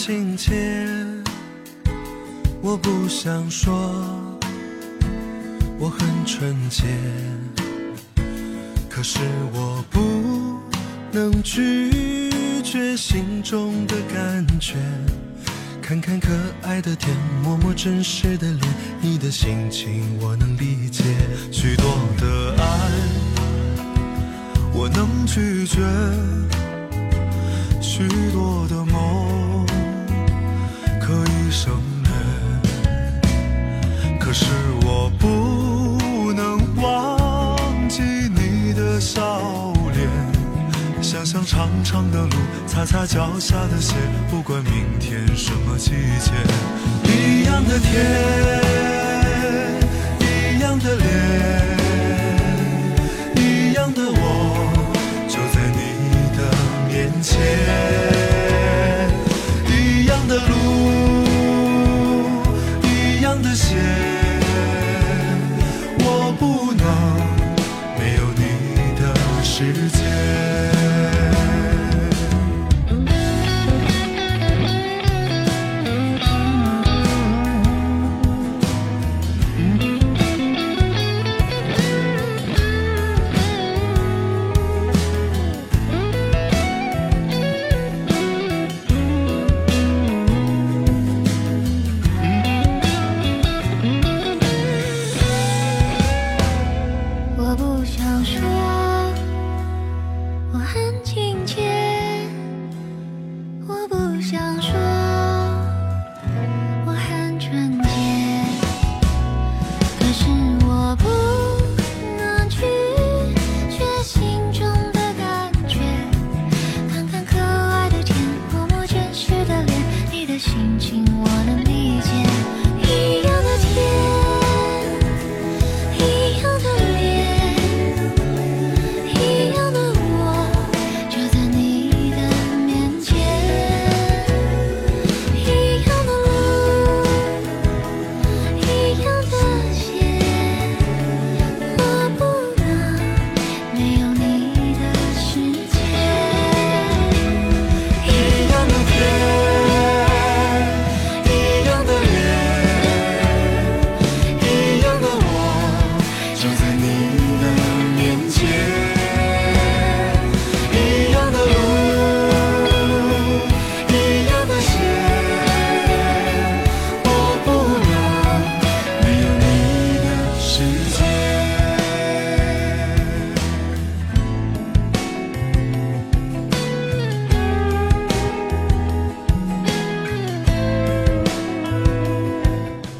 情节，我不想说我很纯洁，可是我不能拒绝心中的感觉。看看可爱的天，摸摸真实的脸，你的心情我能理解。许多的爱我能拒绝，许多的梦可以省。可是我不能忘记你的笑脸，想想长长的路，擦擦脚下的鞋，不管明天什么季节，一样的天，一样的脸，一样的我，就在你的面前。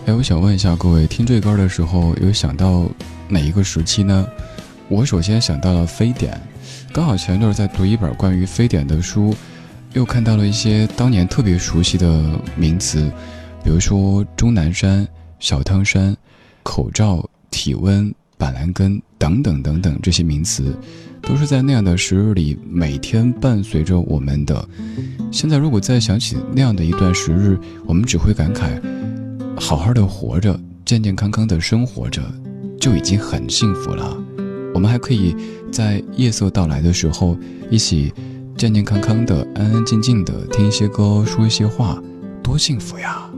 哎，我想问一下各位，听这歌的时候有想到哪一个时期呢？我首先想到了非典，刚好前一段在读一本关于非典的书，又看到了一些当年特别熟悉的名词，比如说钟南山、小汤山、口罩、体温、板蓝根等等等等这些名词，都是在那样的时日里每天伴随着我们的。现在如果再想起那样的一段时日，我们只会感慨。好好的活着，健健康康的生活着，就已经很幸福了。我们还可以在夜色到来的时候，一起健健康康的、安安静静的听一些歌，说一些话，多幸福呀！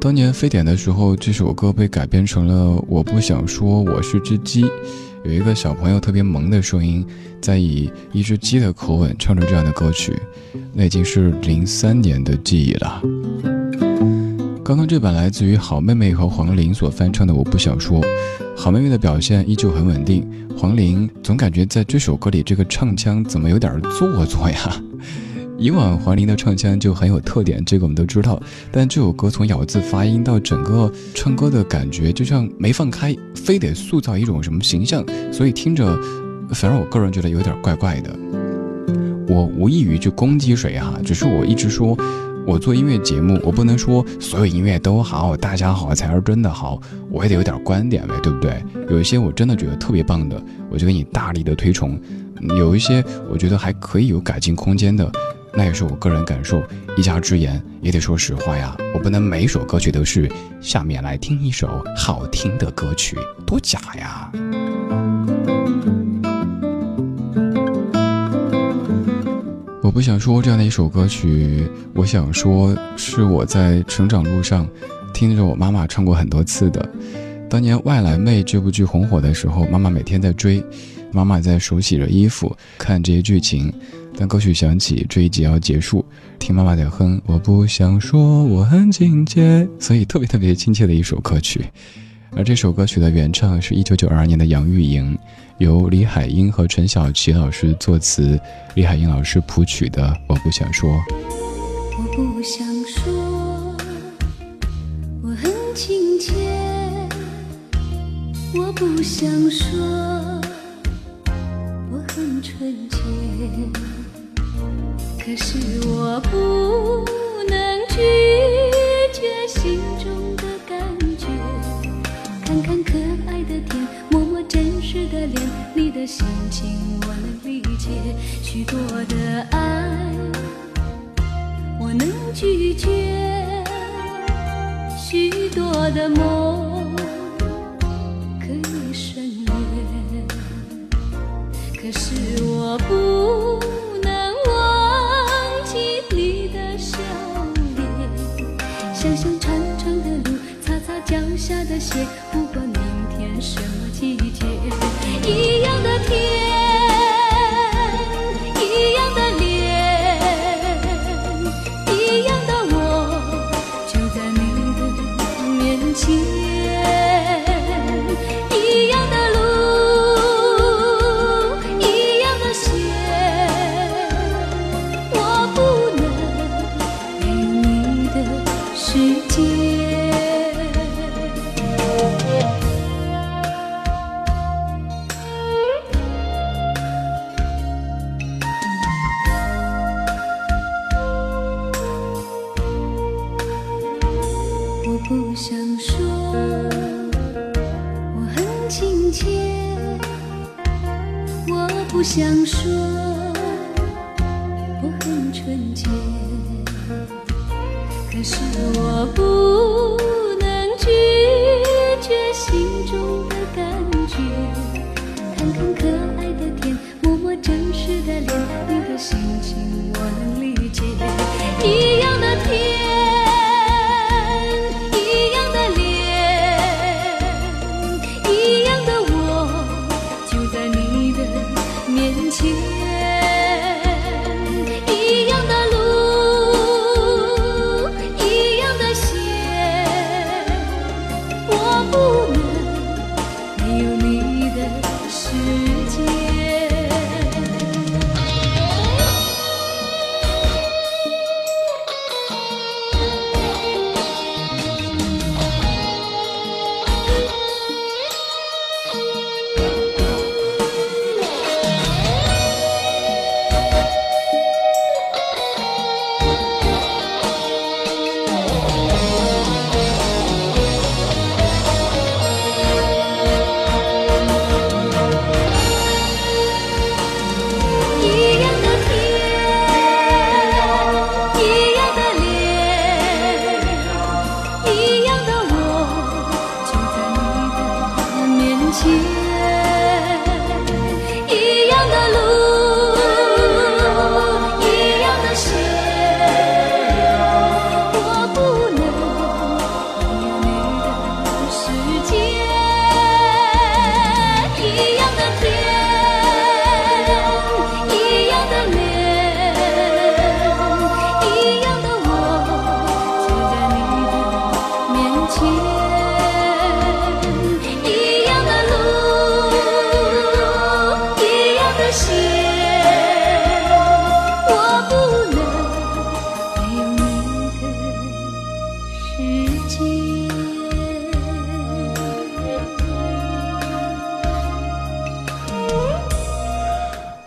当年非典的时候，这首歌被改编成了《我不想说我是只鸡》，有一个小朋友特别萌的声音，在以一只鸡的口吻唱着这样的歌曲，那已经是零三年的记忆了。刚刚这版来自于好妹妹和黄龄所翻唱的《我不想说》，好妹妹的表现依旧很稳定，黄龄总感觉在这首歌里这个唱腔怎么有点做作呀？以往黄龄的唱腔就很有特点，这个我们都知道，但这首歌从咬字发音到整个唱歌的感觉，就像没放开，非得塑造一种什么形象，所以听着，反正我个人觉得有点怪怪的。我无意于去攻击谁哈，只是我一直说。我做音乐节目，我不能说所有音乐都好，大家好才是真的好，我也得有点观点呗，对不对？有一些我真的觉得特别棒的，我就给你大力的推崇；有一些我觉得还可以有改进空间的，那也是我个人感受，一家之言，也得说实话呀。我不能每首歌曲都是下面来听一首好听的歌曲，多假呀！我不想说这样的一首歌曲，我想说是我在成长路上听着我妈妈唱过很多次的。当年《外来妹》这部剧红火的时候，妈妈每天在追，妈妈在手洗着衣服看这些剧情。当歌曲响起，这一集要结束，听妈妈在哼。我不想说我很亲切，所以特别特别亲切的一首歌曲。而这首歌曲的原唱是一九九二年的杨钰莹。由李海英和陈小琪老师作词，李海英老师谱曲的《我不想说》。我不想说，我很亲切。我不想说，我很纯洁。可是我不能拒心情我能理解。许多的爱，我能拒绝；许多的梦，可以省略。可是我不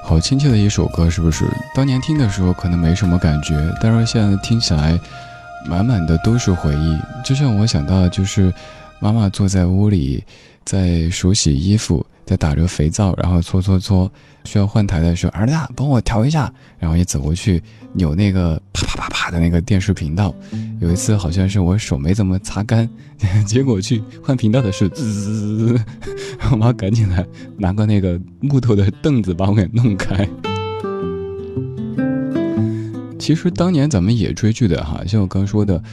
好亲切的一首歌，是不是？当年听的时候可能没什么感觉，但是现在听起来，满满的都是回忆。就像我想到，就是妈妈坐在屋里，在手洗衣服，在打着肥皂，然后搓搓搓。需要换台的时候，儿子帮我调一下，然后也走过去扭那个啪啪啪啪的那个电视频道。有一次好像是我手没怎么擦干，结果去换频道的时候，滋，我妈赶紧来拿个那个木头的凳子把我给弄开。其实当年咱们也追剧的哈，像我刚说的。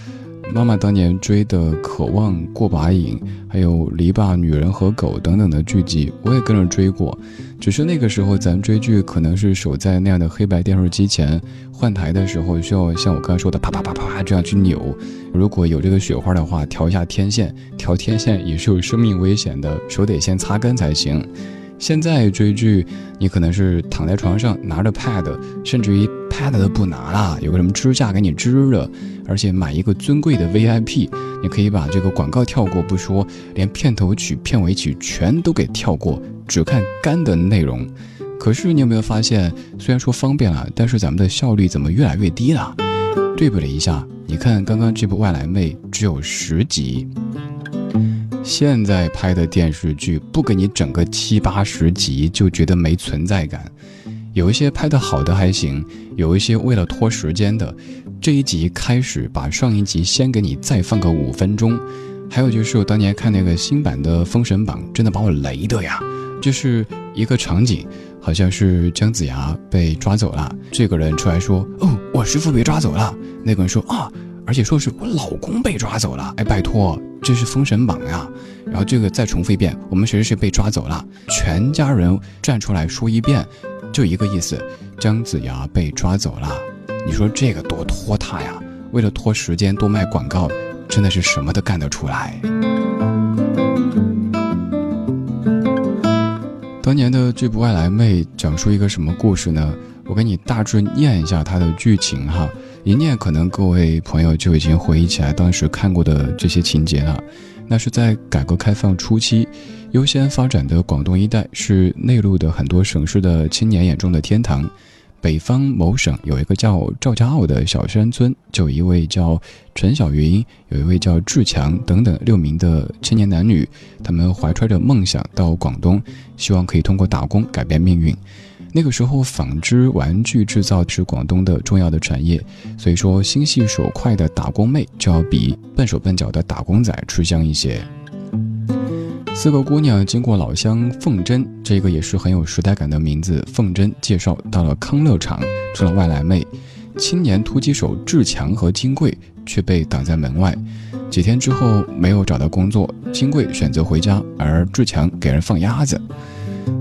妈妈当年追的《渴望》《过把瘾》，还有《篱笆女人和狗》等等的剧集，我也跟着追过。只是那个时候咱追剧可能是守在那样的黑白电视机前，换台的时候需要像我刚才说的啪啪啪啪啪这样去扭。如果有这个雪花的话，调一下天线，调天线也是有生命危险的，手得先擦干才行。现在追剧，你可能是躺在床上拿着 pad，甚至于 pad 都不拿了，有个什么支架给你支着，而且买一个尊贵的 VIP，你可以把这个广告跳过不说，连片头曲、片尾曲全都给跳过，只看干的内容。可是你有没有发现，虽然说方便了，但是咱们的效率怎么越来越低了？对比了一下，你看刚刚这部《外来妹》只有十集。现在拍的电视剧不给你整个七八十集就觉得没存在感，有一些拍的好的还行，有一些为了拖时间的，这一集开始把上一集先给你再放个五分钟，还有就是我当年看那个新版的《封神榜》，真的把我雷的呀，就是一个场景，好像是姜子牙被抓走了，这个人出来说：“哦，我师傅被抓走了。”那个人说：“啊。”而且说是我老公被抓走了，哎，拜托，这是封神榜呀。然后这个再重复一遍，我们谁谁谁被抓走了，全家人站出来说一遍，就一个意思，姜子牙被抓走了。你说这个多拖沓呀？为了拖时间多卖广告，真的是什么都干得出来。当年的这部《外来妹》讲述一个什么故事呢？我给你大致念一下它的剧情哈。一念，可能各位朋友就已经回忆起来当时看过的这些情节了。那是在改革开放初期，优先发展的广东一带是内陆的很多省市的青年眼中的天堂。北方某省有一个叫赵家坳的小山村，就有一位叫陈小云，有一位叫志强等等六名的青年男女，他们怀揣着梦想到广东，希望可以通过打工改变命运。那个时候，纺织玩具制造是广东的重要的产业，所以说心细手快的打工妹就要比笨手笨脚的打工仔吃香一些。四个姑娘经过老乡凤珍，这个也是很有时代感的名字。凤珍介绍到了康乐厂，成了外来妹。青年突击手志强和金贵却被挡在门外。几天之后没有找到工作，金贵选择回家，而志强给人放鸭子。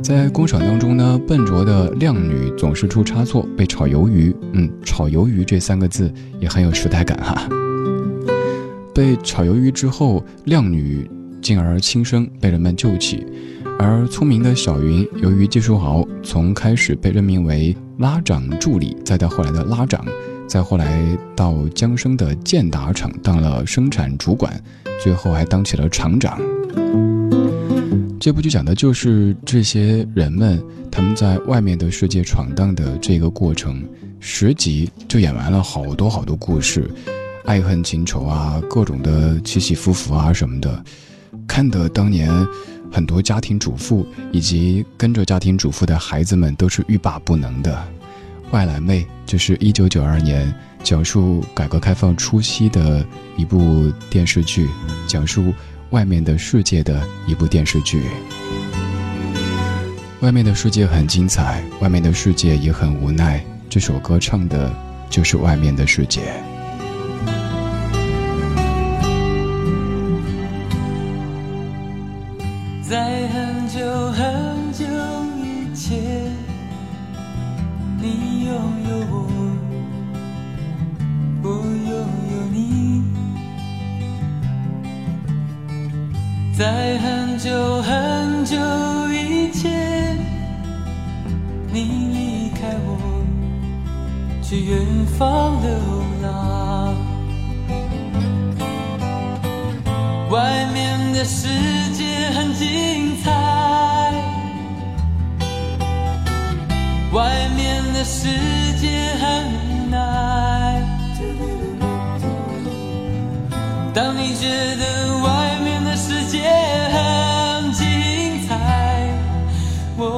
在工厂当中呢，笨拙的靓女总是出差错，被炒鱿鱼。嗯，炒鱿鱼这三个字也很有时代感哈。被炒鱿鱼之后，靓女进而轻生，被人们救起。而聪明的小云，由于技术好，从开始被任命为拉长助理，再到后来的拉长，再后来到江生的建达厂当了生产主管，最后还当起了厂长。这部剧讲的就是这些人们他们在外面的世界闯荡的这个过程，十集就演完了好多好多故事，爱恨情仇啊，各种的起起伏伏啊什么的，看得当年很多家庭主妇以及跟着家庭主妇的孩子们都是欲罢不能的。外来妹就是一九九二年讲述改革开放初期的一部电视剧，讲述。外面的世界的一部电视剧，外面的世界很精彩，外面的世界也很无奈。这首歌唱的就是外面的世界。在很久很久以前，你拥有我，在很久很久以前，你离开我，去远方流浪。外面的世界很精彩。外面的。世界很无奈。当你觉得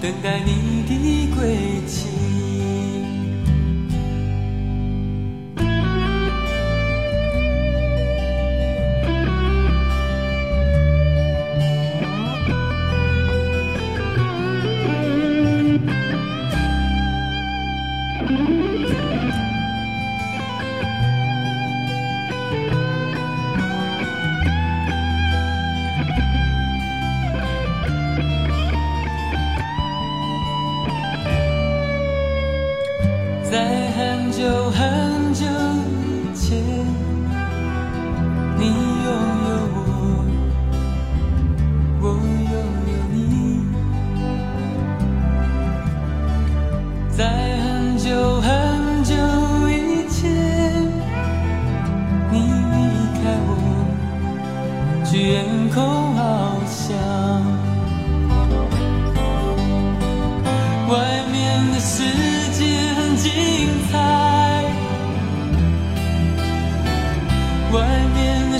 等待你的归期。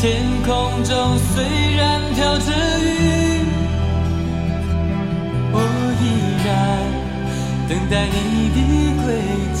天空中虽然飘着雨，我依然等待你的归期。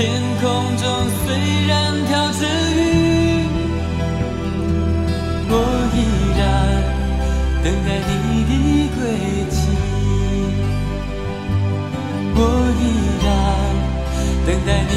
天空中虽然飘着雨，我依然等待你的归期。我依然等待你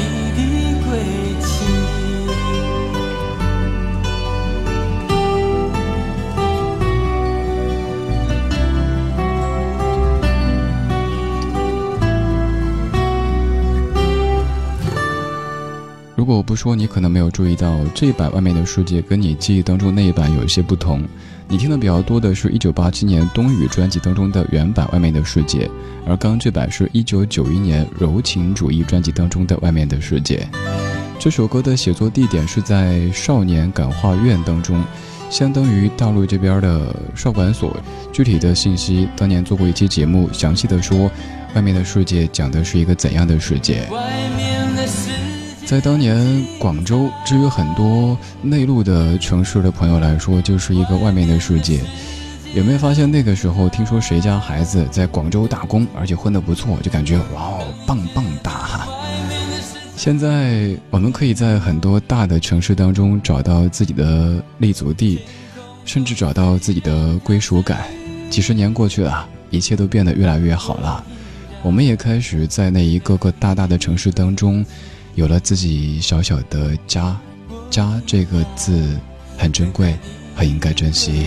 如果我不说，你可能没有注意到这一版《外面的世界》跟你记忆当中那一版有一些不同。你听的比较多的是1987年冬雨专辑当中的原版《外面的世界》，而刚刚这版是一九九一年柔情主义专辑当中的《外面的世界》。这首歌的写作地点是在少年感化院当中，相当于大陆这边的少管所。具体的信息，当年做过一期节目，详细的说，《外面的世界》讲的是一个怎样的世界。外面的世界在当年广州，至于很多内陆的城市的朋友来说，就是一个外面的世界。有没有发现那个时候，听说谁家孩子在广州打工，而且混得不错，就感觉哇哦，棒棒哒哈。现在我们可以在很多大的城市当中找到自己的立足地，甚至找到自己的归属感。几十年过去了，一切都变得越来越好了。我们也开始在那一个个大大的城市当中，有了自己小小的家。家这个字很珍贵，很应该珍惜。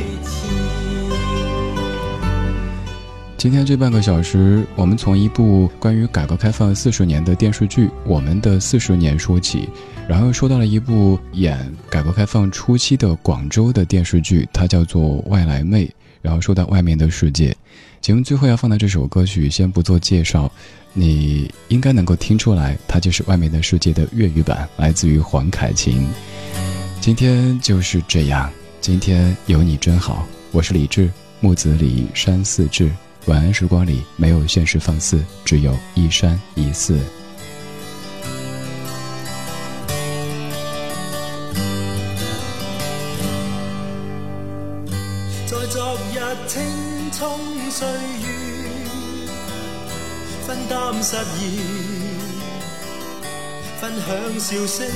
今天这半个小时，我们从一部关于改革开放四十年的电视剧《我们的四十年》说起，然后说到了一部演改革开放初期的广州的电视剧，它叫做《外来妹》，然后说到外面的世界。节目最后要放的这首歌曲，先不做介绍，你应该能够听出来，它就是《外面的世界》的粤语版，来自于黄凯芹。今天就是这样，今天有你真好。我是李志，木子李山寺志。晚安时光里没有现实放肆，只有一山一寺。笑声。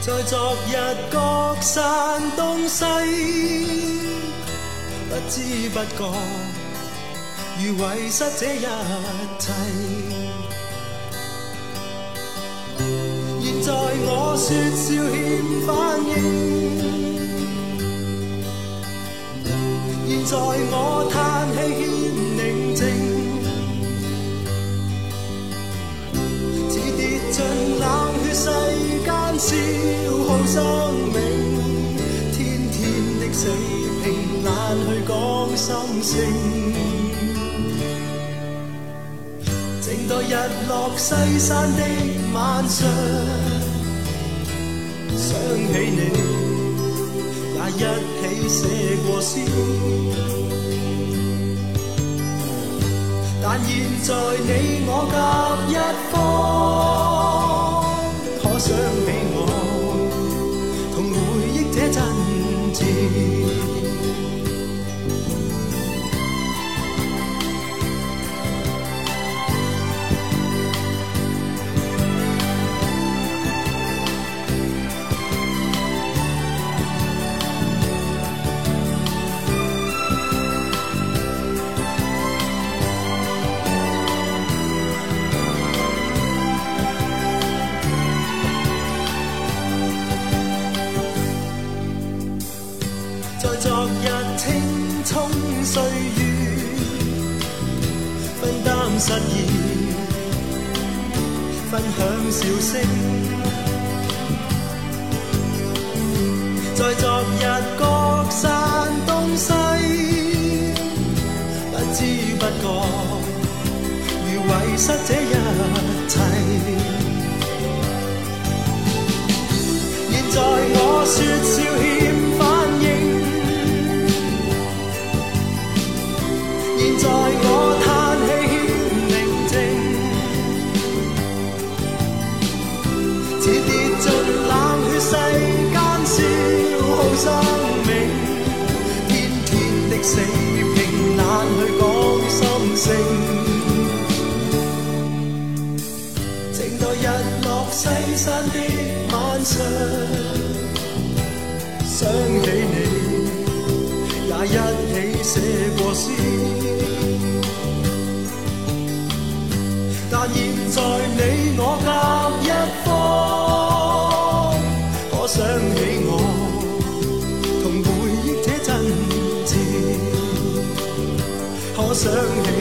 在昨日各散东西。不知不觉，如遗失这一切。现在我说笑欠反应，现在我叹气消耗生命，天天的死。难去讲心声，静待日落西山的晚上，想起你，也一起写过诗。但现在你我隔一方，可想起你。分享笑声，在昨日各散东西，不知不觉，如遗失这一切。现在我说笑欠静待日落西山的晚上，想起你，也一起写过诗。但现在你我隔一方，可想起我。想起。